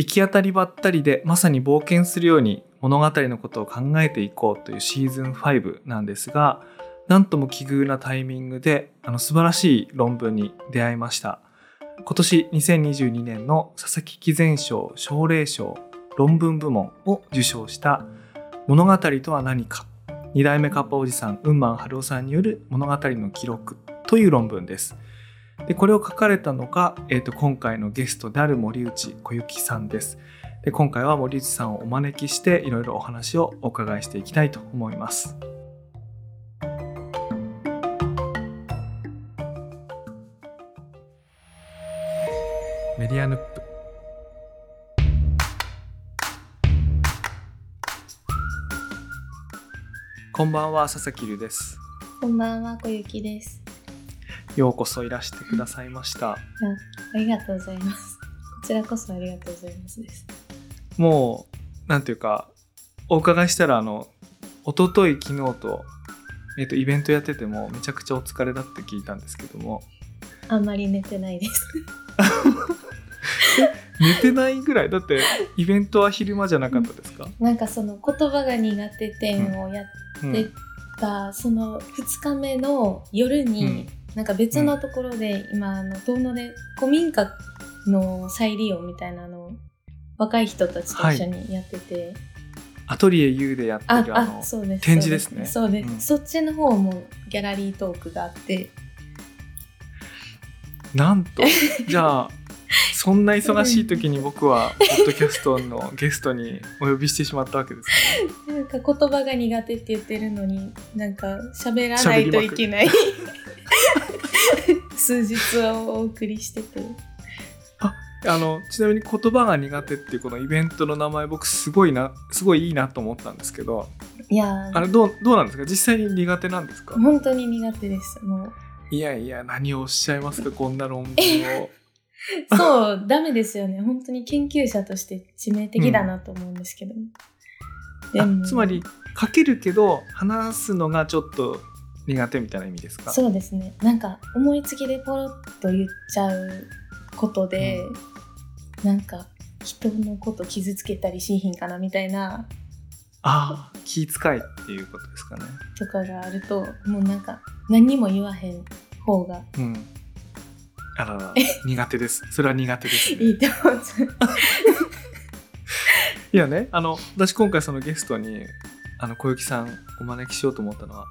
行き当たりばったりでまさに冒険するように物語のことを考えていこうというシーズン5なんですがなんとも奇遇なタイミングであの素晴らしい論文に出会いました。今年2022年の佐々木貴前賞奨励賞論文部門を受賞した物語とは何か。二代目カッパおじさん雲満春夫さんによる物語の記録という論文です。でこれを書かれたのが、えーと、今回のゲストである森内小雪さんです。で今回は森内さんをお招きしていろいろお話をお伺いしていきたいと思います。メディアヌップ。こんばんは佐々木流です。こんばんは小雪です。ようこそいらしてくださいました。あありがとうございます。こちらこそありがとうございますです。もうなんていうかお伺いしたらあの一昨日昨日と,、えー、とイベントやっててもめちゃくちゃお疲れだって聞いたんですけども。あんまり寝てないです。寝てないぐらい？だってイベントは昼間じゃなかったですか、なんかその言葉が苦手展をやってた、うん、その2日目の夜に、うん、なんか別のところで、うん、今あの遠野で古民家の再利用みたいなのを若い人たちと一緒にやってて、はい、アトリエ U でやってるあのそうです展示ですね。そうです、うん、そっちの方もギャラリートークがあって。なんと。じゃあそんな忙しい時に僕はポッドキャストのゲストにお呼びしてしまったわけですね。なんか言葉が苦手って言ってるのになんか喋らないといけない数日をお送りしてて。ああのちなみに言葉が苦手っていうこのイベントの名前僕すごいなすごいいいなと思ったんですけど。いやあれどうどうなんですか？実際に苦手なんですか？本当に苦手です。もう。いやいや何をおっしゃいますか？こんな論文を。そう、ダメですよね。本当に研究者として致命的だなと思うんですけど。でもつまり、書けるけど、話すのがちょっと苦手みたいな意味ですか？そうですね。なんか、思いつきでポロッと言っちゃうことで、うん、なんか、人のこと傷つけたりしひんかなみたいな。ああ、気遣いっていうことですかね。とかがあると、もうなんか、何にも言わへん方が、うんあらら 苦手ですそれは苦手です、ね、いいと思ういやねあの私今回そのゲストにあの小雪さんお招きしようと思ったのは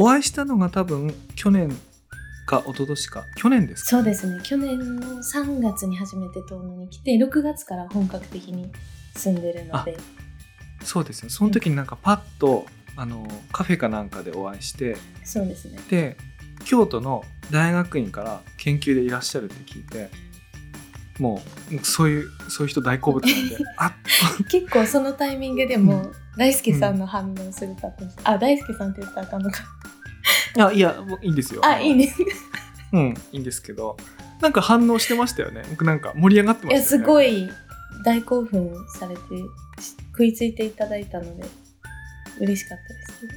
お会いしたのが多分去年か一昨年か。去年ですか、ね、そうですね。去年の3月に初めて東野に来て6月から本格的に住んでるので。そうですねその時になんかパッと、うん、あのカフェかなんかでお会いして。そうですね。で京都の大学院から研究でいらっしゃるって聞いてもうそういうそういう人大好物なんで。あ 結構そのタイミングでも大輔さんの反応するかと、うん、あ大輔さんって言ったらあかんのか。あいやもういいんですよ。あいいね。うんいいんですけど。なんか反応してましたよね。僕なんか盛り上がってました、ね、いやすごい大興奮されて食いついていただいたので嬉しかったです。けど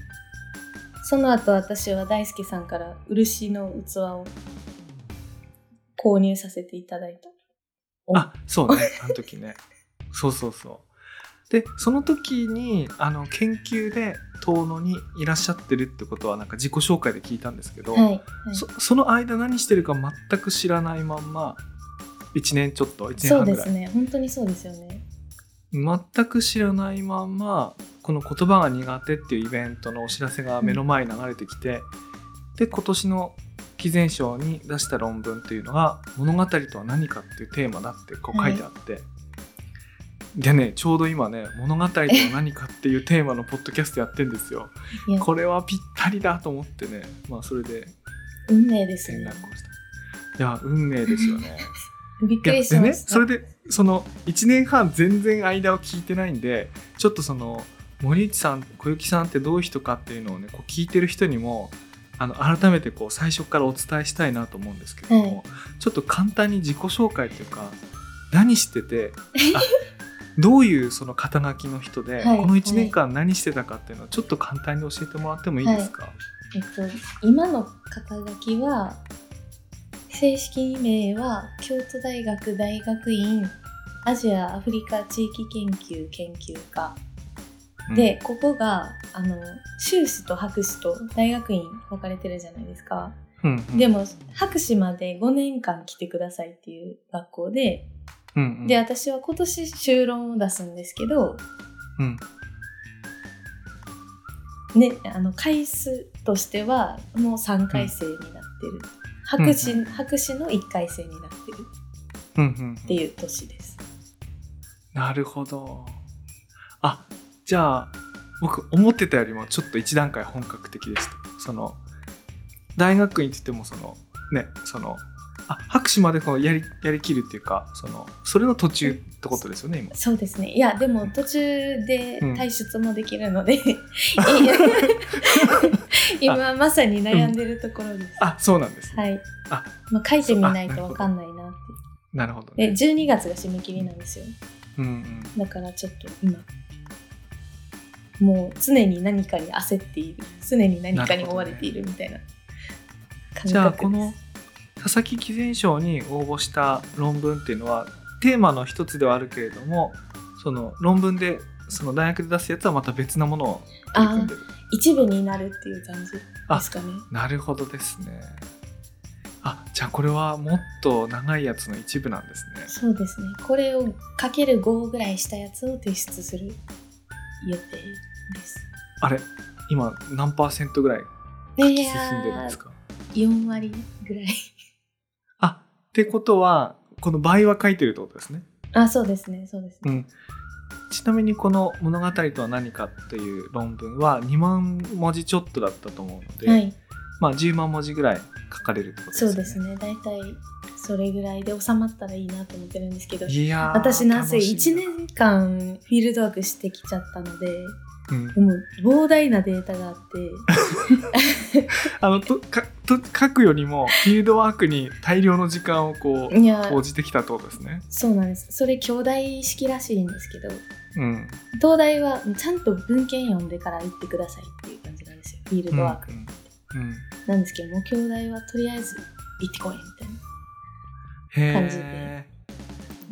その後私は大輔さんから漆の器を購入させていただいた。あ、そうね、あの時ね。そうそうそう。で、その時に、あの、研究で遠野にいらっしゃってるってことは、なんか自己紹介で聞いたんですけど、はいはい、そその間何してるか全く知らないまんま、1年ちょっと、1年半ぐらい。そうですね、本当にそうですよね。全く知らないまんまこの言葉が苦手っていうイベントのお知らせが目の前に流れてきて、うん、で今年の毅前賞に出した論文っていうのが「物語とは何か」っていうテーマだってこう書いてあって、はい、でねちょうど今ね「物語とは何か」っていうテーマのポッドキャストやってんですよ。これはぴったりだと思ってねまあそれで運命ですね。いや運命ですよね。びっくりしました。それでその1年半全然間を聞いてないんでちょっとその森内さん小雪さんってどういう人かっていうのをねこう聞いてる人にもあの改めてこう最初からお伝えしたいなと思うんですけども、はい、ちょっと簡単に自己紹介というか何してて どういうその肩書きの人で、はい、この1年間何してたかっていうのをちょっと簡単に教えてもらってもいいですか、はい、えっと、今の肩書きは正式名は京都大学大学院アジア・アフリカ地域研究研究科で、ここがあの修士と博士と大学院分かれてるじゃないですか。うんうん。でも博士まで5年間来てくださいっていう学校で、うんうん。で私は今年修論を出すんですけど、うん。ね、あの回数としてはもう3回生になってる、博士うん博士の1回生になってる。うんうん。っていう年です。なるほど。あじゃあ僕思ってたよりもちょっと一段階本格的でしたその大学院って言ってもそのねそのあ博士までこのやりやりきるっていうかそのそれの途中ってことですよね今そうですね。いや、でも途中でうん退出もできるので、今まさに悩んでるところです。あそうなんです、ねはい。あまあ、書いてみないとわかんないなって。なるほど、ね、で、12月が締め切りなんですよ。うんうんだからちょっと今、もう常に何かに焦っている。常に何かに追われているみたいな感覚です。じゃあこの佐々木毅然賞に応募した論文っていうのはテーマの一つではあるけれどもその論文でその大学で出すやつはまた別なものを取り組んでる一部になるっていう感じですかね。なるほどですねあじゃあこれはもっと長いやつの一部なんですねそうですね。これをかける5ぐらいしたやつを提出する予定です。あれ今何パーセントぐらいい進んでるんですか？4割ぐらい。あってことはこの倍は書いてるってことですね？あ、そうですね、そうですね。うんちなみにこの物語とは何かっていう論文は2万文字ちょっとだったと思うので、はい、まあ10万文字ぐらい書かれるってことですよね。そうですね。大体それぐらいで収まったらいいなと思ってるんですけど、いやー私なんせ楽し1みだ年間フィールドワークしてきちゃったので、うんもう膨大なデータがあって、あのとかと書くよりもフィールドワークに大量の時間をこう投じてきたってことですね。そうなんです。それ兄弟式らしいんですけど、うん。東大はちゃんと文献読んでから行ってくださいっていう感じなんですよ。フィールドワーク。うんうんなんですけど、もう兄弟はとりあえず行ってこいみたいな。へ感じえ。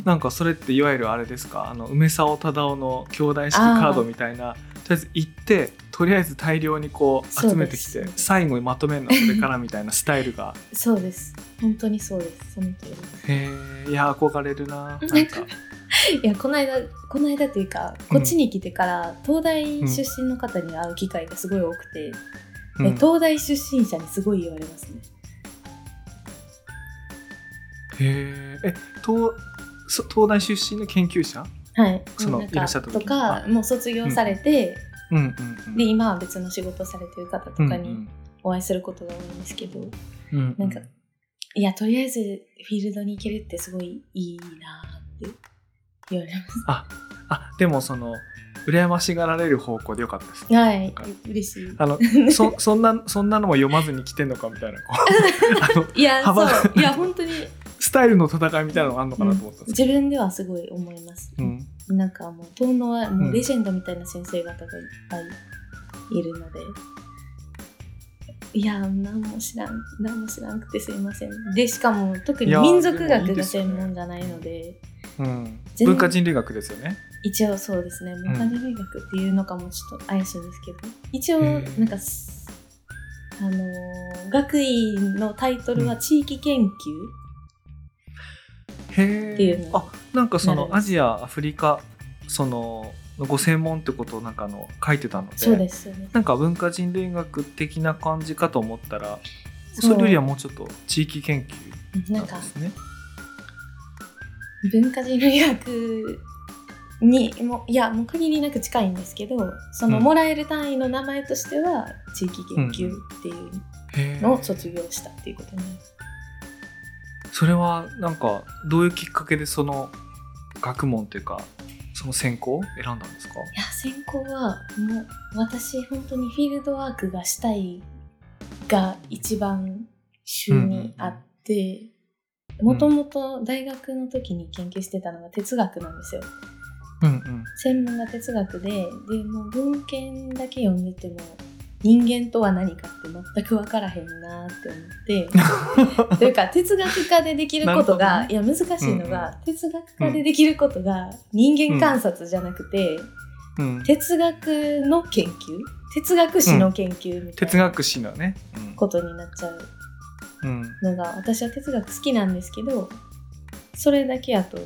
なんかそれっていわゆるあれですか？あの梅沢忠夫の兄弟式カードみたいなとりあえず行ってとりあえず大量にこう集めてきて最後にまとめるのはそれからみたいなスタイルがそうです。本当にそうです。その通り。へえいや憧れるななんか いやこの間この間というかこっちに来てから、東大出身の方に会う機会がすごい多くて、うん。で東大出身者にすごい言われますね。へええ東そ東大出身の研究者？はい。そのいらっしゃった時？とかもう卒業されて、うん。うんうんで今は別の仕事をされてる方とかにうんお会いすることが多いんですけど、うんうん。なんかいやとりあえずフィールドに行けるってすごいいいなって言われます。ああでもその羨ましがられる方向でよかったですね。はい嬉しい。あの そそんなそんなのも読まずに来てんのかみたいな いや幅そう。いや 本当に。スタイルの戦いみたいなのがあるのかなと思ったんですけ自分ではすごい思います、ど、うん。なんかもう遠野はもうレジェンドみたいな先生方がいっぱいいるので、いや何も知らん何も知らんくてすいません。でしかも特に民族学が専門じゃないのでうん、全文化人類学ですよね。一応そうですね。文化人類学っていうのかもちょっと怪しいんですけど。一応なんかすあのー学位のタイトルは地域研究、へっていうの。えあなんかそのアジアアフリカそのご専門ってことをなんかあの書いてたので。そうですよねなんか文化人類学的な感じかと思ったらそれよりはもうちょっと地域研究なんですね。文化人類学にもいやもう限りなく近いんですけどそのうん。もらえる単位の名前としては地域研究っていうのを卒業したっていうことになります。それはなんかどういうきっかけでその学問っていうかその専攻を選んだんですか？いや専攻はもう私本当にフィールドワークがしたいが一番主にあってもともと大学の時に研究してたのが哲学なんですよ。うんうん。専門が哲学ででもう文献だけ読んでても人間とは何かって全く分からへんなって思って。というか哲学科でできることが、ね。いや難しいのが、哲学科でできることが人間観察じゃなくて、うん、哲学の研究？哲学史の研究みたいな哲学史のね、ことになっちゃううん。うん、のが私は哲学好きなんですけどそれだけやと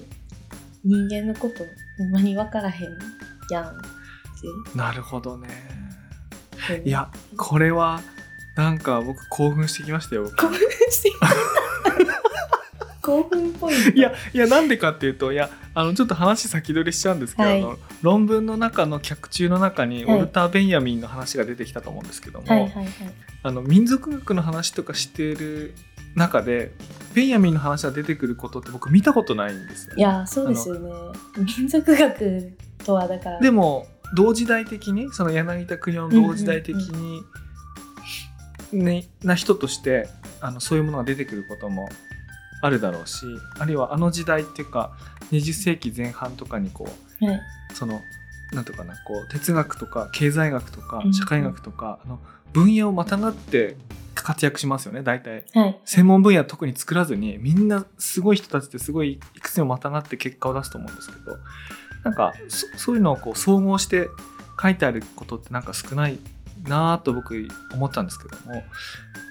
人間のことほんまに分からへんやんってなるほどね。う。んいやこれはなんか僕興奮してきましたよ興奮して興奮ポイントいやいやなんでかっていうといやあのちょっと話先取りしちゃうんですけど、はい。あの論文の中の脚注の中にはい。オルター・ベンヤミンの話が出てきたと思うんですけども、はいはいはい。あの民族学の話とかしている中でベンヤミンの話が出てくることって僕見たことないんですよ、いやそうですよね。民族学とはだから。でも同時代的にその柳田国男の同時代的に、ね、な人としてあのそういうものが出てくることもあるだろうしあるいはあの時代っていうか20世紀前半とかにこうはいそのなんとかなこう哲学とか経済学とかうん。社会学とか、あの分野をまたがって活躍しますよね大体。はい。専門分野特に作らずにみんなすごい人たちってすごいいくつもまたがって結果を出すと思うんですけどなんかそそういうのをこう総合して書いてあることってなんか少ないなぁと僕思ったんですけども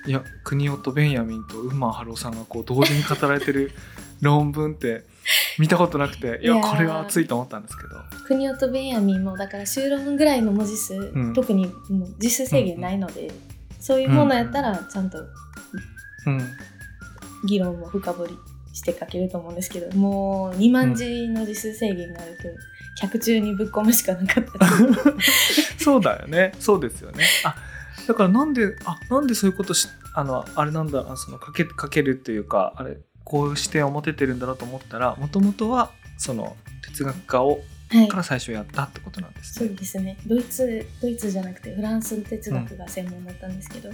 いや国夫とベンヤミンとウンマンハローさんがこう同時に語られてる論文って見たことなくていやこれは熱いと思ったんですけど。国夫とベンヤミンもだから修論ぐらいの文字数、ん。特にもう実数制限ないので、そういうものやったらちゃんとうん。議論も深掘りして書けると思うんですけどもう2万字の字数制限があると客中にぶっ込むしかなかった そうだよね。そうですよね。あ、だからなんで、あ、なんでそういうことし、あの、あれなんだ、あその、かけ、かけるっていうか、あれ、こういう視点を持ててるんだなと思ったら、もともとは、その、哲学科を、はいから最初やったってことなんですそうね。ですねドイツドイツじゃなくてフランス哲学が専門だったんですけど、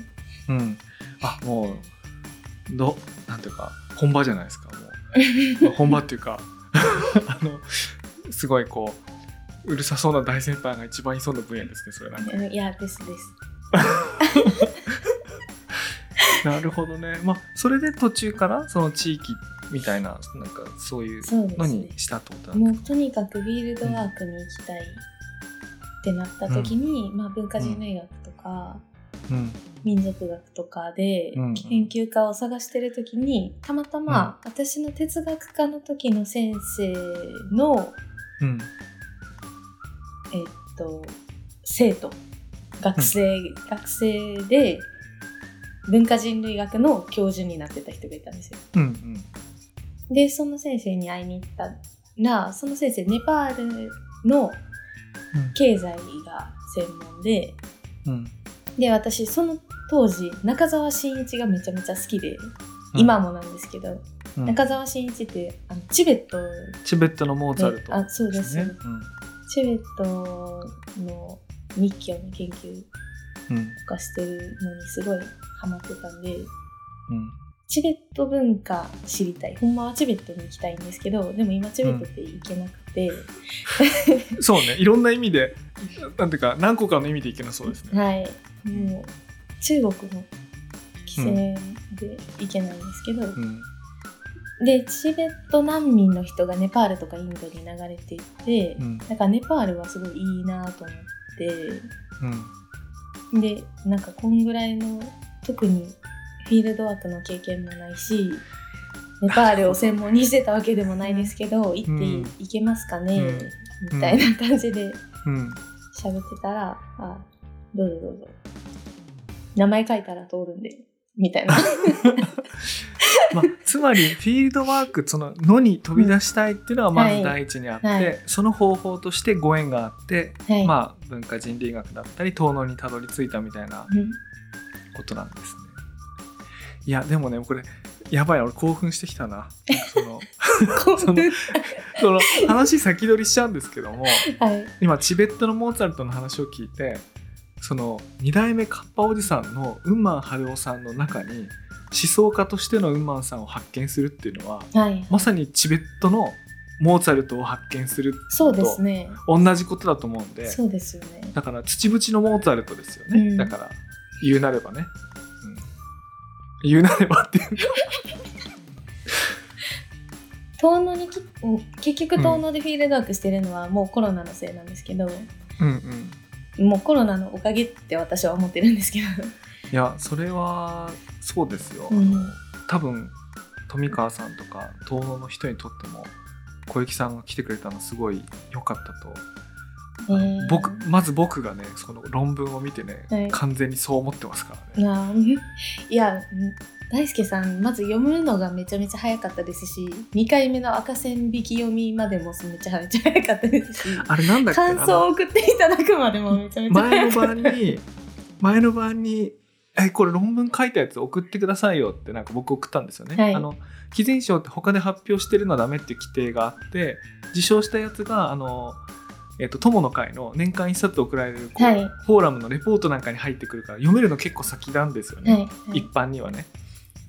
うん。あ、もう、ど、なんていうか、本場じゃないですか、もう。本場っていうか、あの、すごいこう、うるさそうな大先輩が一番いそうな分野ですね、それなんか。いやですです。なるほどね。まあそれで途中からその地域みたいななんかそういうのにしたってことなんですもうとにかくフィールドワークに行きたいってなった時に、まあ、文化人類学とか、か。うん。民族学とかでうん。研究家を探してる時にたまたま私の哲学科の時の先生の、うん。えっと、生徒。学生、学生で文化人類学の教授になってた人がいたんですよ。うんうん。でその先生に会いに行ったらその先生ネパールの経済が専門でうん。で私その当時中澤真一がめちゃめちゃ好きで、うん。今もなんですけど、うん。中澤真一ってあのチベット。チベットのモーツァルト。あそうです。ね。チベットの密教の研究うん。うんとかしてるのにすごいハマってたんでうん。チベット文化知りたい。ほんまはチベットに行きたいんですけどでも今チベットって行けなくて、そうね。いろんな意味でなんていうか何個かの意味でいけなそうですね。はい。もう中国の規制で行けないんですけど、うんでチベット難民の人がネパールとかインドに流れていって、うん。だからネパールはすごいいいなと思って。うんでなんかこんぐらいの特にフィールドワークの経験もないしネパールを専門にしてたわけでもないですけど行ってうんいけますかね、うん。みたいな感じでうん。喋ってたら「あどうぞどうぞ。名前書いたら通るんで」みたいな。まあ、つまりフィールドワークその野に飛び出したいっていうのはまずはい第一にあって、はい。その方法としてご縁があって、はい、まあ、文化人類学だったり東能にたどり着いたみたいなうん。ことなんですね。いやでもねこれやばい俺興奮してきたな。その そのその話先取りしちゃうんですけどもはい。今チベットのモーツァルトの話を聞いてその2代目カッパおじさんのウンマン春夫さんの中に思想家としてのウンマンさんを発見するっていうのははい。まさにチベットのモーツァルトを発見するそうですね。同じことだと思うんでそうですよね。だから土淵のモーツァルトですよね、うん。だから言うなればね、うん、言うなればっていうか。遠野に結局遠野でフィールドワークしてるのはもうコロナのせいなんですけど、うんうんもうコロナのおかげって私は思ってるんですけど、いやそれはそうですよ、うん。あの多分富川さんとか遠野の人にとっても小雪さんが来てくれたのすごい良かったと、え。ー僕まず僕がねその論文を見てね、はい。完全にそう思ってますからね。いや大輔さんまず読むのがめちゃめちゃ早かったですし2回目の赤線引き読みまでもめちゃめちゃ早かったですしあれなんだっけ感想を送っていただくまでもめちゃめちゃ前の早かった。晩に前の晩に「えこれ論文書いたやつ送ってくださいよ」ってなんか僕送ったんですよね。はい。あの偽善賞って他で発表してるのはダメっていう規定があって受賞したやつがあの、えっと友の会の年間一冊送られるはい。フォーラムのレポートなんかに入ってくるから読めるの結構先なんですよね、はい。はい。一般にはね。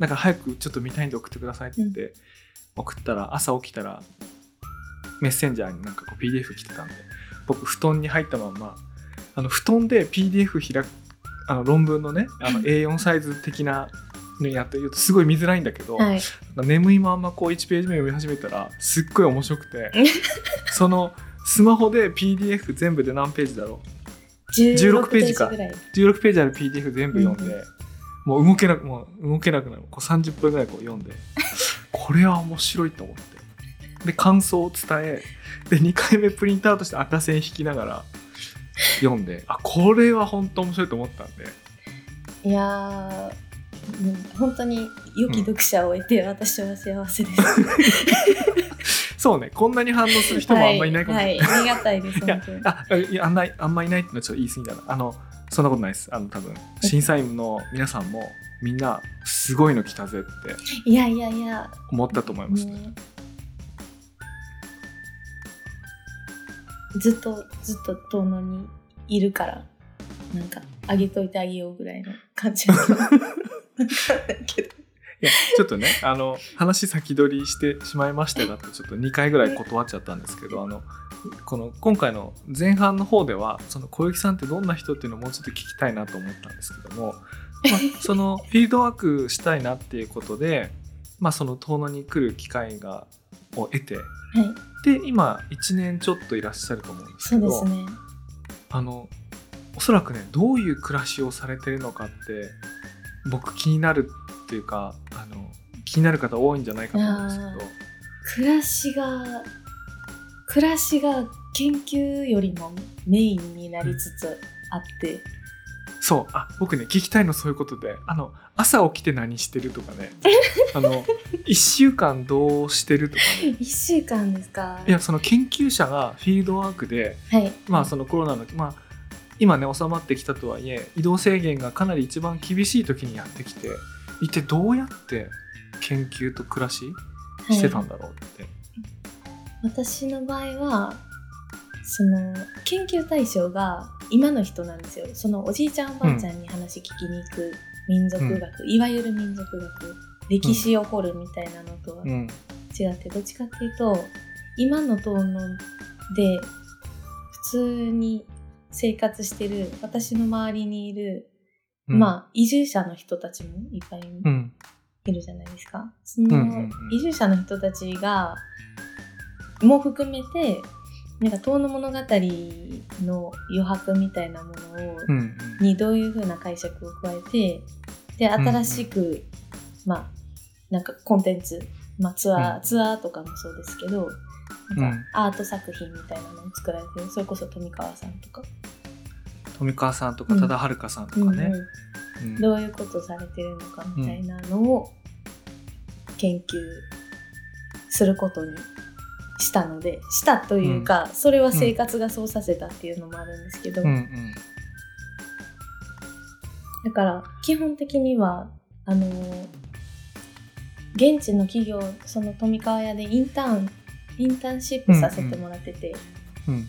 だから早くちょっと見たいんで送ってくださいって言って、送ったら朝起きたらメッセンジャーになんかこう PDF 来てたんで僕布団に入ったまんまあの布団で PDF 開くあの論文のねあの A4 サイズ的なのやってるとすごい見づらいんだけど、はい。眠いまんまこう1ページ目読み始めたらすっごい面白くて そのスマホで PDF 全部で何ページだろ16ページか。ぐらい。う16ページある PDF 全部読んで、うんもう動けなくもう動けなくなる。こう30分ぐらいこう読んで これは面白いと思って。で感想を伝えで2回目プリントアウトして赤線引きながら読んであこれは本当面白いと思ったんで。いやーうん本当に良き読者を得て私は幸せです。そうね。こんなに反応する人もあんまいないかもしれない、はい、はい、ありがたいです。いやあいやあんないあんまいないってのはちょっと言い過ぎだな。あのそんなことないです。あの多分審査員の皆さんもみんなすごいの来たぜっていやいやいや、思ったと思います、ねねずっとずっと遠野にいるからなんかあげといてあげようぐらいの感じだ けどいやちょっとねあの話先取りしてしまいましたがってちょっと2回ぐらい断っちゃったんですけどあのこの今回の前半の方ではその小雪さんってどんな人っていうのをもうちょっと聞きたいなと思ったんですけども、まあ、そのフィールドワークしたいなっていうことで、まあ、その遠野に来る機会がを得てはい。で今1年ちょっといらっしゃると思うんですけそうどですね。あのおそらくねどういう暮らしをされてるのかって僕気になるっていうかあの気になる方多いんじゃないかと思うんですけど。暮らしが暮らしが研究よりもメインになりつつあって、そう。あ僕ね聞きたいのそういうことで。あの朝起きて何してるとかね。あの1週間どうしてるとかね。1週間ですか。いやその研究者がフィールドワークではい。まあそのコロナのまあ今ね収まってきたとはいえ移動制限がかなり一番厳しい時にやってきて一体どうやって研究と暮らししてたんだろうって、私の場合はその研究対象が今の人なんですよ。そのおじいちゃんおばあちゃんに話聞きに行く民族学、いわゆる民族学歴史を掘るみたいなのとはうん。違って、どっちかっていうと今のトーンで普通に生活してる私の周りにいる、うん。まあ移住者の人たちもいっぱいうん。いるじゃないですか。その移住者の人たちがも含めてなんか遠野物語の余白みたいなものを、うん。うんにどういう風な解釈を加えてで新しく、まあなんかコンテンツ、まあ、ツアー、うん。ツアーとかもそうですけどなんかアート作品みたいなのを作られてる。それこそ富川さんとか、富川さんとかうん。忠遥さんとかね、うんうん。うん。どういうことされてるのかみたいなのを研究することにしたのでしたというか、それは生活がそうさせたっていうのもあるんですけど、うん。うんだから基本的にはあの現地の企業その富川屋でインターンインターンシップさせてもらってて、うん。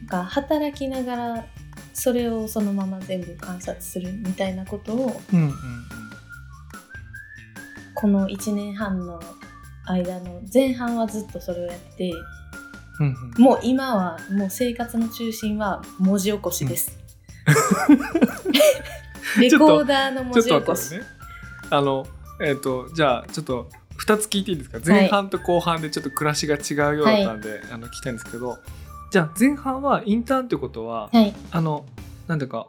なんか働きながらそれをそのまま全部観察するみたいなことをうんうんこの1年半の間の前半はずっとそれをやっててうんうん。もう今はもう生活の中心は文字起こしです。レコーダーの文字起こし。ね。あの、えっ、と、じゃあ、ちょっと、2つ聞いていいですか？前半と後半でちょっと暮らしが違うようだったんで、あの聞きたいんですけど、じゃあ前半はインターンってことは、はい。あの、なんていうか、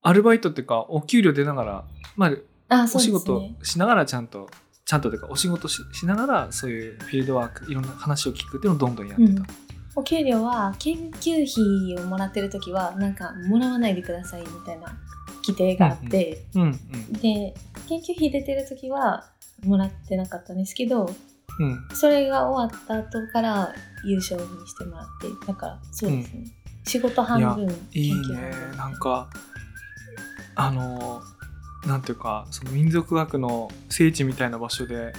アルバイトっていうか、お給料出ながら、まあ、あ、お仕事ね。しながらちゃんと、ちゃんとというか、お仕事ししながら、そういうフィールドワーク、いろんな話を聞くっていうのをどんどんやってた。うんお給料は研究費をもらってる時はなんかもらわないでくださいみたいな規定があって、うんうんで研究費出てる時はもらってなかったんですけどうん。それが終わった後から優勝にしてもらってだからそうですね、仕事半分いいね。なんかあのなんていうかその民族学の聖地みたいな場所で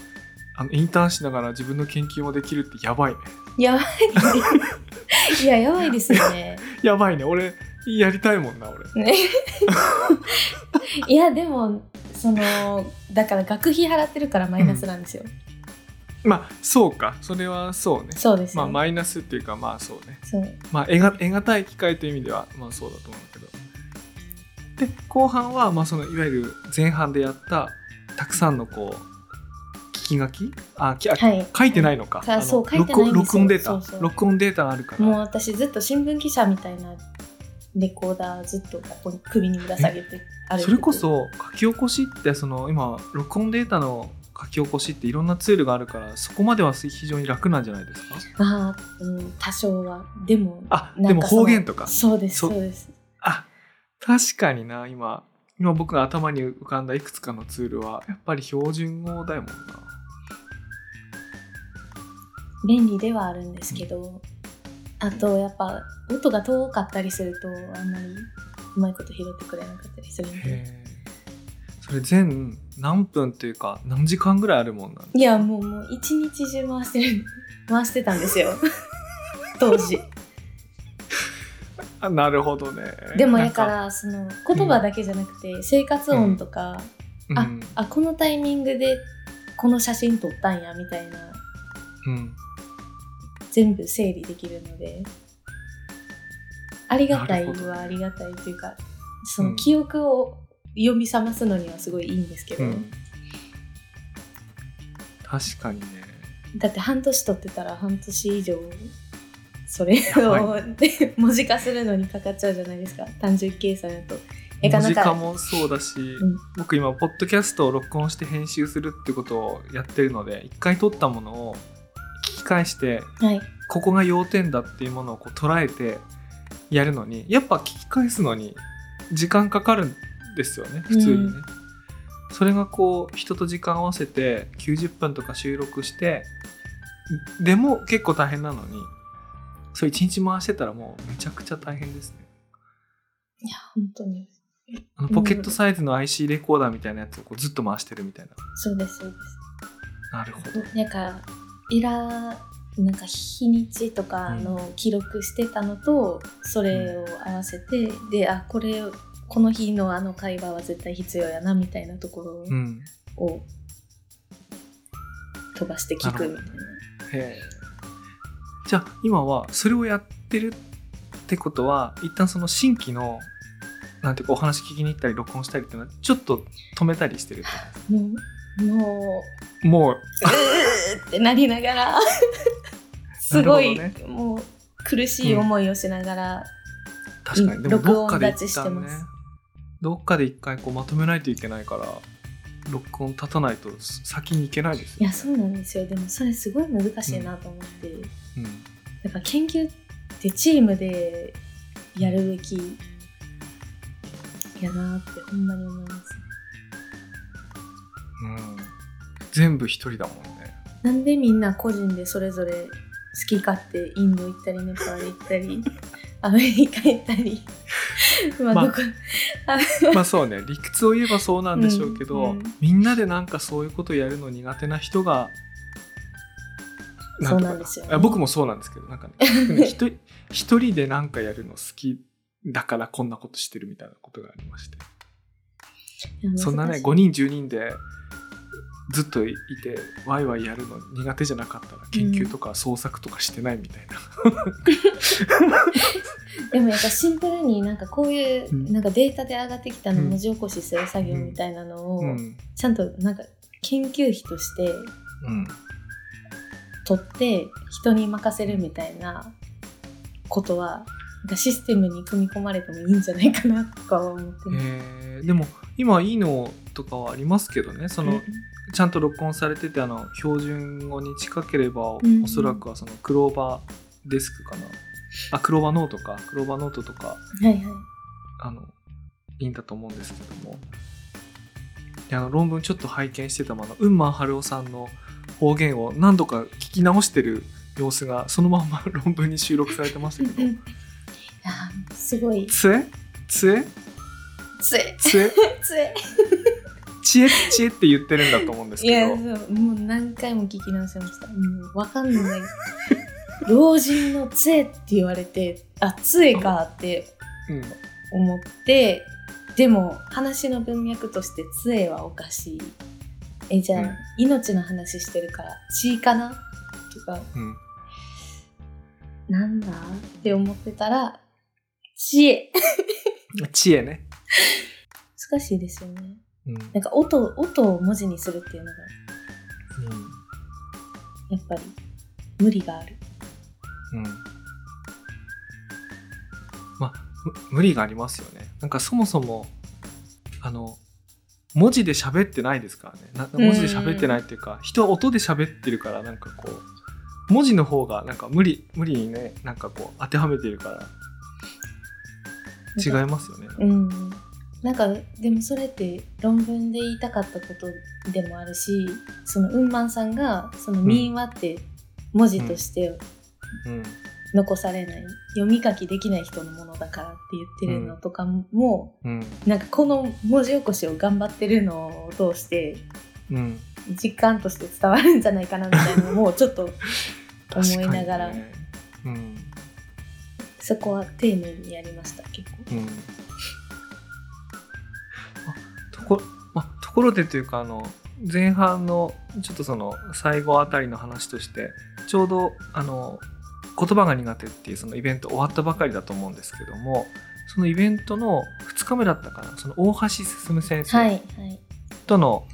あのインターンしながら自分の研究もできるってやばいね。やばいいややばいですよね。やばいね。俺やりたいもんな俺。ね。いやでもそのだから学費払ってるからマイナスなんですよ、まあそうか。それはそうね。そうですね、まあマイナスっていうかまあそうね。そう。まあ得が得難い機会という意味ではまあそうだと思うんだけど。で後半はまあそのいわゆる前半でやったたくさんのこう聞き書き？あきあはい。書いてないのか。さあのそう書いてない録音データ。そうそう。録音データがあるから。もう私ずっと新聞記者みたいなレコーダーずっとここに首にぶら下げてそれこそ書き起こしってその今録音データの書き起こしっていろんなツールがあるからそこまでは非常に楽なんじゃないですか？ああ、うん、多少は。でもあでも方言とか？そうですそそうです。あ確かにな今。今僕が頭に浮かんだいくつかのツールはやっぱり標準語だよもんな。便利ではあるんですけどあとやっぱ音が遠かったりするとあんまりうまいこと拾ってくれなかったりするんで。それ全何分っていうか何時間ぐらいあるもんなんいやもうもう一日中回してる。回してたんですよ。当時。あなるほどね。でもなんやか。らその言葉だけじゃなくて、生活音とか、あうん。あこのタイミングでこの写真撮ったんやみたいな。うん。全部整理できるので。ありがたいはありがたいというかそうん。の記憶を呼び覚ますのにはすごいいいんですけど、うん。確かにね。だって半年撮ってたら半年以上それやをで 文字化するのにかかっちゃうじゃないですか。単純計算だと。文字化もそうだし、ん。僕今ポッドキャストを録音して編集するってことをやってるので一回撮ったものを聞き返してはい、ここが要点だっていうものをこう捉えてやるのにやっぱ聞き返すのに時間かかるんですよね普通にね。うんそれがこう人と時間合わせて90分とか収録してでも結構大変なのにそれ1日回してたらもうめちゃくちゃ大変ですね。いや本当にあのポケットサイズの IC レコーダーみたいなやつをこうずっと回してるみたいな。そうですそうです。なるほど。なんかいらなんか日にちとかの記録してたのと、それを合わせて、であこれこの日のあの会話は絶対必要やなみたいなところうん。を飛ばして聞くみたいな。へえ。じゃあ今はそれをやってるってことは一旦その新規のなんていうかお話聞きに行ったり録音したりっていうのはちょっと止めたりしてるもうもうもう。うーってなりながら。すごい、なるほもう苦しい思いをしながら、確かに。でも録音立ちしてますどっかで一回こうまとめないといけないから録音立たないと先に行けないですよ、いやそうなんですよ。でもそれすごい難しいなと思って、うん、だから研究ってチームでやるべきやなってほんまに思いますね。うん、全部一人だもんね。なんでみんな個人でそれぞれ好き勝手インド行ったりネパール行ったりアメリカ行ったり。まあままあそうね。理屈を言えばそうなんでしょうけど、うんうん。みんなでなんかそういうことやるの苦手な人がそうなんですよね。あ僕もそうなんですけどなんかね。ね一人一人でなんかやるの好きだからこんなことしてるみたいなことがありまして。そんなね5人10人でずっといてワイワイやるの苦手じゃなかったら研究とか創作とかしてないみたいな、でもやっぱシンプルになんかこういううん。なんかデータで上がってきたのうん文字起こしする作業みたいなのをうん。ちゃんとなんか研究費としてうん、取って人に任せるみたいなことはなんかシステムに組み込まれてもいいんじゃないかなとかは思ってます。えー。でも今いいのとかはありますけどね。その、ちゃんと録音されててあの標準語に近ければ、うんおそらくはそのクローバーデスクかな。あクローバーノートか。クローバーノートとかはいはい。あのいいんだと思うんですけども。であの論文ちょっと拝見してたものウンマンハルオさんの方言を何度か聞き直してる様子がそのまんま 論文に収録されてましたけど。いやすごい。つえ？つえ？つえ。つえ？つえ知恵知恵って言ってるんだと思うんですいやけどそうもう何回も聞き直しました。もうわかんない。老人の杖って言われて、あ、杖かってうん思って、でも話の文脈として杖はおかしい。え、じゃあ、うん命の話してるから血かな？とか、うんなんだ？って思ってたら、知恵。知恵ね、難しいですよね。うんなんか音、音を文字にするっていうのが、やっぱり無理がある。うんまあむ無理がありますよねなんかそもそもあの文字で喋ってないですからねな文字で喋ってないっていうか、人は音で喋ってるからなんかこう文字の方がなんか無理無理にねなんかこう当てはめているから違いますよね。うん。なんか、でもそれって論文で言いたかったことでもあるし、そのウンマンさんが、その民話って文字としてうん。残されない、読み書きできない人のものだからって言ってるのとかも、うん。なんかこの文字起こしを頑張ってるのを通して、うん、実感として伝わるんじゃないかなみたいなのもちょっと 思いながら、ね。うん。そこは丁寧にやりました、結構。こまあ、ところでというかあの前半のちょっとその最後あたりの話としてちょうどあの言葉が苦手っていうそのイベント終わったばかりだと思うんですけどもそのイベントの2日目だったかなその大橋進先はい、生はい。との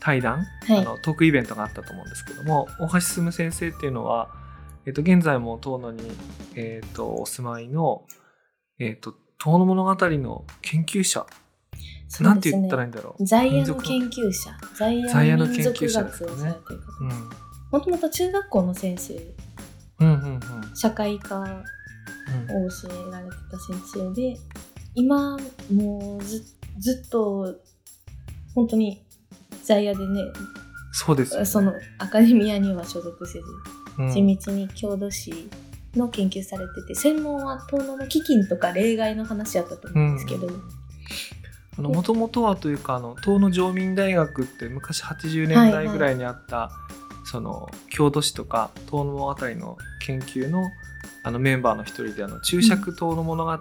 対談、はいあのトークイベントがあったと思うんですけども大橋進先生っていうのは、えっと現在も遠野に、えっとお住まいの、えっと遠野物語の研究者、そうなんてですね。言ったらいいんだろう。在野の研究者。在在野の研究者ね。もともと中学校の先生うんうんうん。社会科をうん教えられてた先生で今もうずずっと本当に在野でねそうですよね、そのアカデミアには所属せずうん。地道に郷土史の研究されてて専門は東野の飢饉とか例外の話やったと思うんですけど、もともとはというかあの東野常民大学って昔80年代ぐらいにあった、その郷土史とか遠野物語の研究のあのメンバーの一人であの注釈遠野物語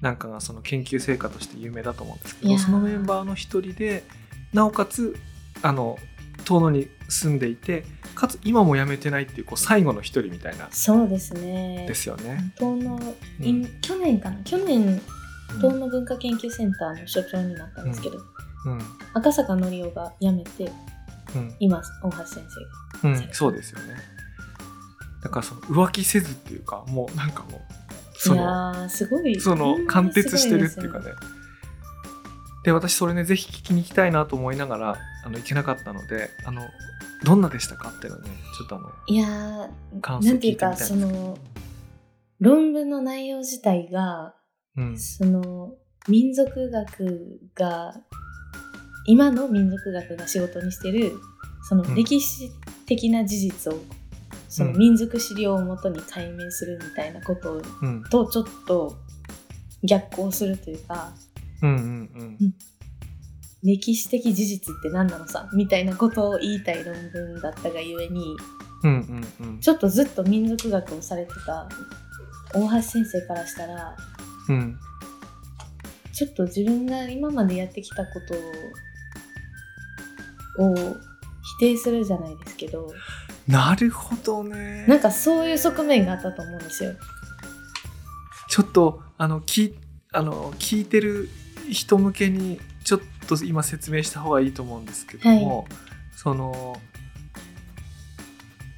なんかがその研究成果として有名だと思うんですけどそのメンバーの一人でなおかつあの遠野に住んでいてかつ今も辞めてないっていうこう最後の一人みたいな。そうですね。ですよね。東野、うん。い去年かな？去年うん東野文化研究センターの所長になったんですけど、うん。赤坂のりおが辞めてうん。今大橋先生。うん、そうですよね。だからその浮気せずっていうかもうなんかもうそいやのーすごい。その貫徹してるっていうかね。ね。で私それねぜひ聞きに行きたいなと思いながらあの行けなかったのであのどんなでしたかっていうのをねちょっとあのいやー感想なんていうか聞いてみたいんですその論文の内容自体がうん。その民族学が今の民族学が仕事にしてるそのうん。歴史的な事実を、そのうん。民族資料をもとに解明するみたいなことうん。とちょっと逆行するというかうんうん歴史的事実って何なのさみたいなことを言いたい論文だったがゆえにうんうんうんうん。ちょっとずっと民族学をされてた大橋先生からしたらうん。ちょっと自分が今までやってきたことを定するじゃないですけどなるほどね。なんかそういう側面があったと思うんですよ。ちょっとあの聞あの聞いてる人向けにちょっと今説明した方がいいと思うんですけども、その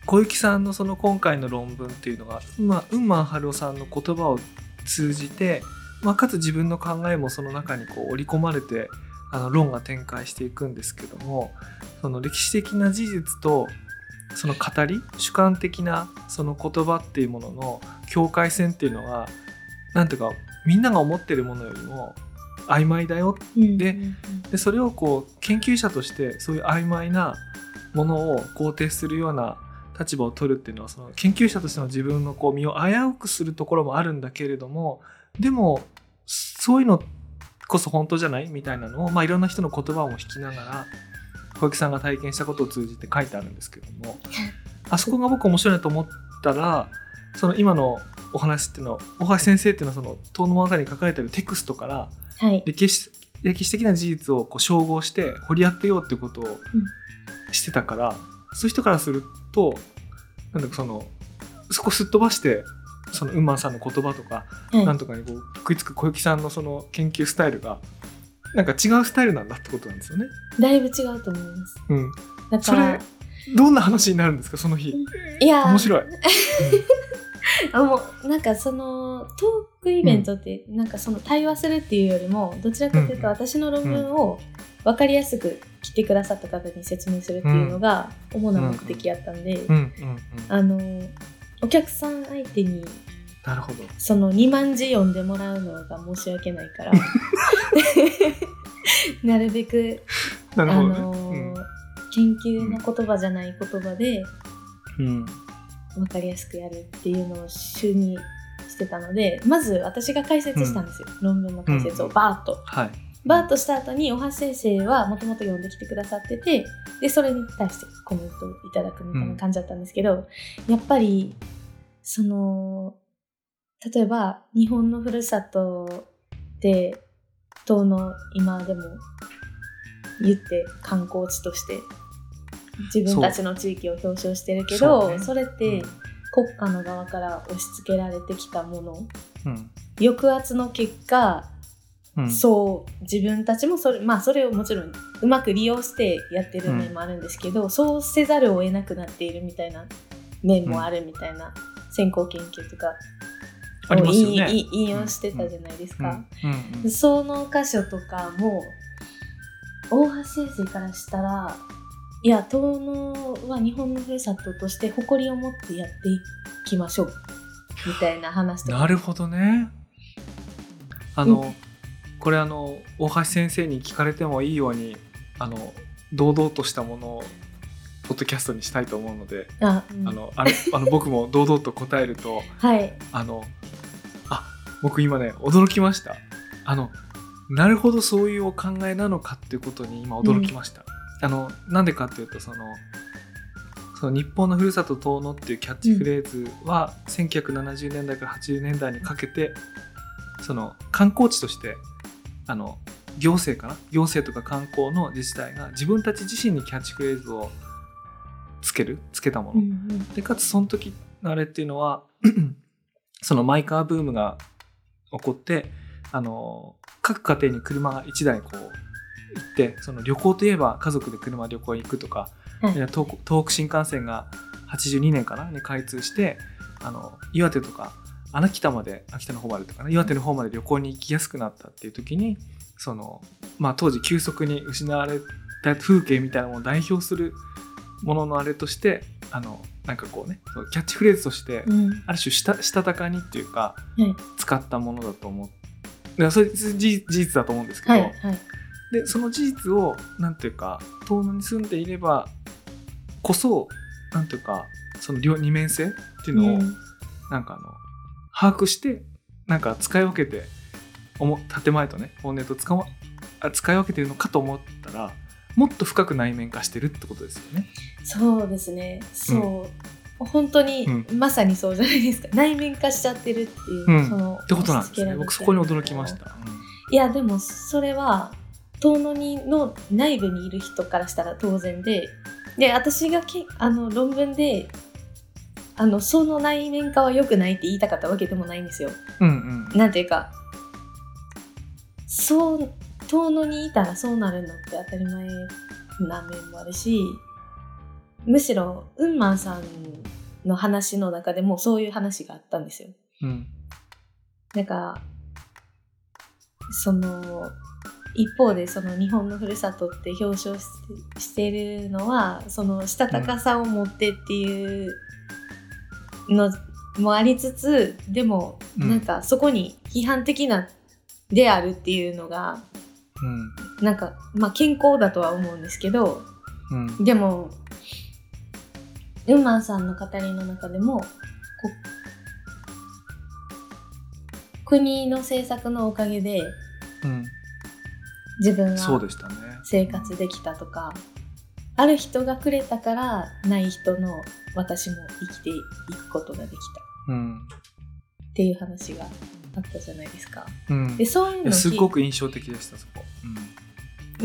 小雪さんのその今回の論文っていうのがまウンマン春夫さんの言葉を通じて、まあ、かつ自分の考えもその中にこう織り込まれてあの論が展開していくんですけどもその歴史的な事実とその語り主観的なその言葉っていうものの境界線っていうのはなんていうかみんなが思ってるものよりも曖昧だよ。ででそれをこう研究者としてそういう曖昧なものを肯定するような立場を取るっていうのはその研究者としての自分のこう身を危うくするところもあるんだけれどもでもそういうのこそ本当じゃないみたいなのを、まあ、いろんな人の言葉も引きながら小雪さんが体験したことを通じて書いてあるんですけども あそこが僕面白いなと思ったらその今のお話っていうのは大橋先生っていうのはその「遠の物語」に書かれてるテクストからはい、歴史歴史的な事実をこう照合して掘り当てようってことをしてたから、そういう人からするとなんだかそのそこすっ飛ばしてそのウンマンさんの言葉とか、はいなんとかにこう食いつく小雪さんのその研究スタイルがなんか違うスタイルなんだってことなんですよね。だいぶ違うと思います。うん、だからどんな話になるんですかその日？いや面白い。あもうなんかそのトークイベントってなんかその対話するっていうよりもどちらかというとうん私の論文を分かりやすく来てくださった方に説明するっていうのが主な目的やったんで、うんうんうん。あのお客さん相手になるほど。その2万字読んでもらうのが申し訳ないから なるべく、あなるほどね。の研究の言葉じゃない言葉でうんうん分かりやすくやるっていうのを主にしてたのでまず私が解説したんですよ、論文の解説をバーッと。はい。バーッとした後に大橋先生はもともと読んできてくださっててでそれに対してコメントをいただくみたいな感じだったんですけど、やっぱりその例えば日本のふるさとで島の今でも言って観光地として自分たちの地域を表彰してるけそどうね。それって国家の側から押し付けられてきたもの。うん。抑圧の結果うん。そう自分たちもそれ,、まあ、それをもちろんうまく利用してやってる面もあるんですけど、そうせざるを得なくなっているみたいな面もあるみたいな先行研究とかありますよね。を引用してたじゃないですか。うん。うん。その箇所とかも大橋先生からしたらいや遠野は日本のふるさととして誇りを持ってやっていきましょうみたいな話とか。なるほどね。あの、これあの大橋先生に聞かれてもいいようにあの堂々としたものをポッドキャストにしたいと思うので、あ、うんあのあれあの僕も堂々と答えると はいあのあ僕今ね驚きました。あのなるほどそういうお考えなのかっていうことに今驚きました。あのなんでかっていうとそのその日本のふるさと遠野っていうキャッチフレーズは、1970年代から80年代にかけてその観光地としてあの行政かな？行政とか観光の自治体が自分たち自身にキャッチフレーズをつけるつけたもの、うんうん。でかつその時のあれっていうのは そのマイカーブームが起こってあの各家庭に車が1台こう行ってその旅行といえば家族で車旅行に行くとか、はいいや東東北新幹線が82年かな？に開通してあの岩手とか穴北まで秋田の方までとかね岩手の方まで旅行に行きやすくなったっていう時にその、まあ、当時急速に失われた風景みたいなものを代表するもののあれとしてあのなんかこうねキャッチフレーズとして、うん。ある種したしたたかにっていうか、はい。使ったものだと思うそれ事事実だと思うんですけど、はいはい。でその事実をなんていうか遠野に住んでいればこそなんていうかその両二面性っていうのを、うん。なんかあの把握してなんか使い分けて建前とね本音と使わあ使い分けてるのかと思ったらもっと深く内面化してるってことですよね。そうですね。そう、本当に、うまさにそうじゃないですか。内面化しちゃってるっていう、うん。そのってことなんですね。僕そこに驚きました。いやでもそれは遠野にの内部にいる人からしたら当然でで私がけあの論文であのその内面化は良くないって言いたかったわけでもないんですよ。うんうんなんていうかそう遠野にいたらそうなるのって当たり前な面もあるしむしろウンマンさんの話の中でもそういう話があったんですよ。うんなんかその一方でその日本のふるさとって表彰ししてるのはそのしたたかさを持ってっていうのもありつつでもうん。なんかそこに批判的なであるっていうのがうん。なんかまあ健康だとは思うんですけどうん。でもウンマンさんの語りの中でもこ国の政策のおかげでうん。自分はそうでしたね。生活できたとか、ある人がくれたからない人の私も生きていくことができたうんっていう話があったじゃないですか。うん。でそういうのすごく印象的でしたそこ。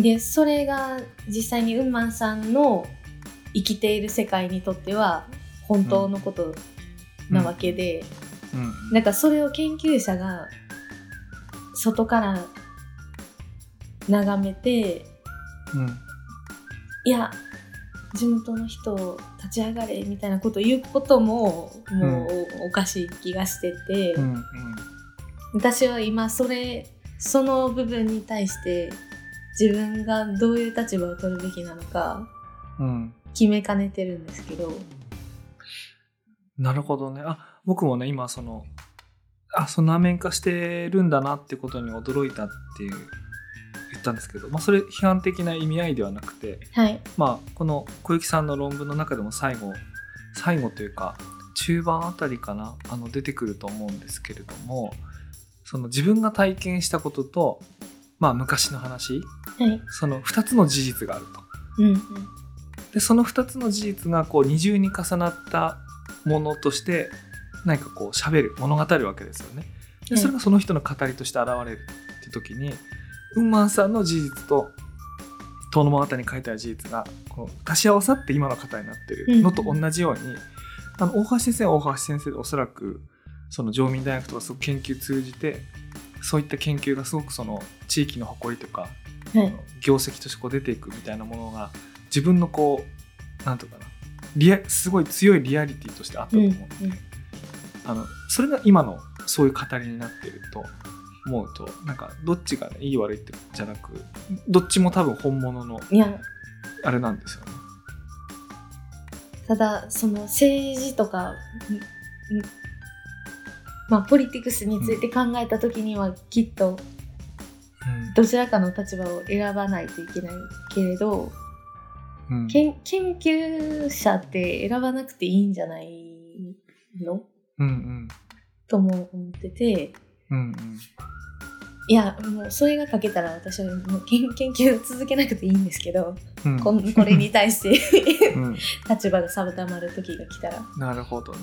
でそれが実際にウンマンさんの生きている世界にとっては本当のことなわけで、うん。うん。なんかそれを研究者が外から眺めてうんいや地元の人立ち上がれみたいなことを言うことももうおかしい気がしてて、うんうん。私は今それその部分に対して自分がどういう立場を取るべきなのかうん。決めかねてるんですけど。なるほどね。あ僕もね今そのあそんなア面化してるんだなってことに驚いたっていう言ったんですけど、まあ、それ批判的な意味合いではなくてはいまあこの小雪さんの論文の中でも最後最後というか中盤あたりかなあの出てくると思うんですけれどもその自分が体験したことと、まあ、昔の話はいその2つの事実があると。うんうんでその2つの事実がこう二重に重なったものとして何かこう喋る物語るわけですよね。ではいそれがその人の語りとして現れるって時にウンマンさんの事実と「遠野物語」に書いてある事実がこう足し合わさって今の方になってるのと同じように、あの大橋先生は大橋先生でおそらくその常民大学とかすごく研究通じてそういった研究がすごくその地域の誇りとかはい。業績としてこう出ていくみたいなものが自分のこうなんていうかなリアすごい強いリアリティとしてあったとうん思う、あのそれが今のそういう語りになってると思うとなんかどっちが、ね、いい悪いってじゃなくどっちも多分本物のいや。あれなんですよね。ただその政治とか、まあ、ポリティクスについて考えた時にはきっとどちらかの立場を選ばないといけないけれどうん研究者って選ばなくていいんじゃないの？うんうん。とも思っててうんうん。いやもうそれが書けたら私はもう研研究を続けなくていいんですけど、うん。こん これに対してうん。立場が定まる時が来たら。なるほどね。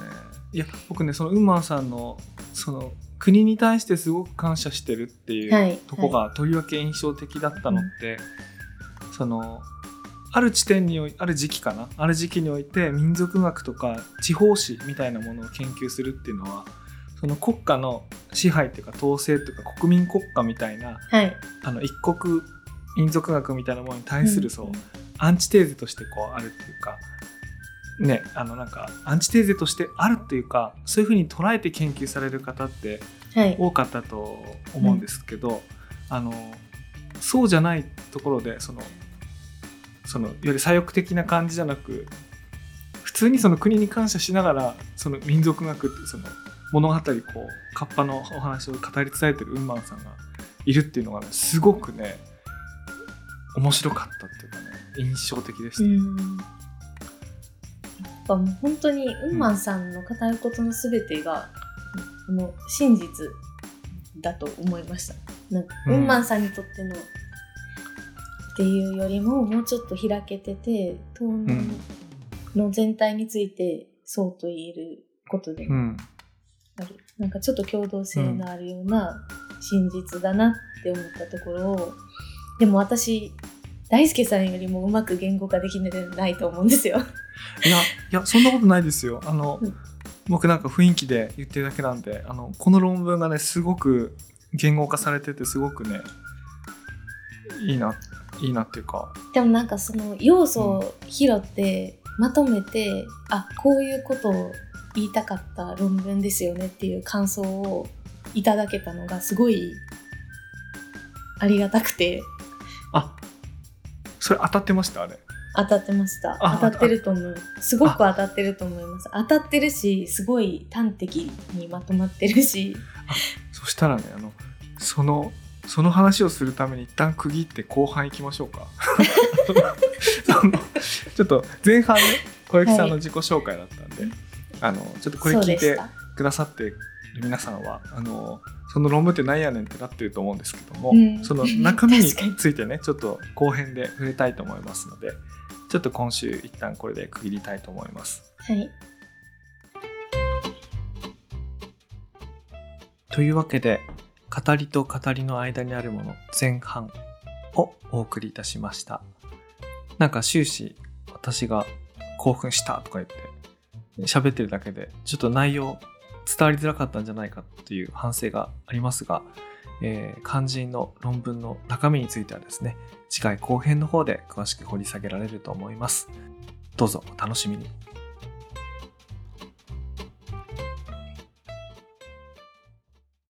いや僕ねそのウンマンさんのその国に対してすごく感謝してるっていはいうとこがとりわけ印象的だったのって、そのある地点にある時期かな？ある時期において民族学とか地方史みたいなものを研究するっていうのはその国家の支配っていうか統制というか国民国家みたいなはい、あの一国民族学みたいなものに対するそう、うんアンチテーゼとしてこうあるっていうかねあのなんかアンチテーゼとしてあるっていうかそういうふうに捉えて研究される方ってはい、多かったと思うんですけど、あのそうじゃないところでそのそのいわゆる左翼的な感じじゃなく普通にその国に感謝しながらその民族学ってその物語こうカッパのお話を語り伝えてるウンマンさんがいるっていうのがねすごくね面白かったっていうかね印象的でした。うん。やっぱもう本当にウンマンさんの語ることの全てが、この真実だと思いました。なんか、うん。ウンマンさんにとってのっていうよりももうちょっと開けてて東南の全体についてそうと言えることで。もうんなんかちょっと共同性のあるような真実だなって思ったところを、でも私大輔さんよりもうまく言語化できてないと思うんですよ。いやいやそんなことないですよ。あの、うん。僕なんか雰囲気で言ってるだけなんであのこの論文がねすごく言語化されててすごくねいいないいなっていうか。でもなんかその要素を拾ってまとめて、あこういうことを言いたかった論文ですよねっていう感想をいただけたのがすごいありがたくて。あそれ当たってました？あれ。当たってました。あ当たってると思う。すごく当たってると思います。当たってるしすごい端的にまとまってるし。そしたらねあのそのその話をするために一旦区切って後半行きましょうか。ちょっと前半ね小雪さんの自己紹介だったんで、あのちょっとこれ聞いてた。くださってる皆さんはあのその論文って何やねんってなってると思うんですけども、うん。その中身についてね ちょっと後編で触れたいと思いますのでちょっと今週一旦これで区切りたいと思います。はい。というわけで語りと語りの間にあるもの前半をお送りいたしました。なんか終始私が興奮したとか言って喋ってるだけでちょっと内容伝わりづらかったんじゃないかという反省がありますが、えー肝心の論文の中身についてはですね次回後編の方で詳しく掘り下げられると思います。どうぞお楽しみに。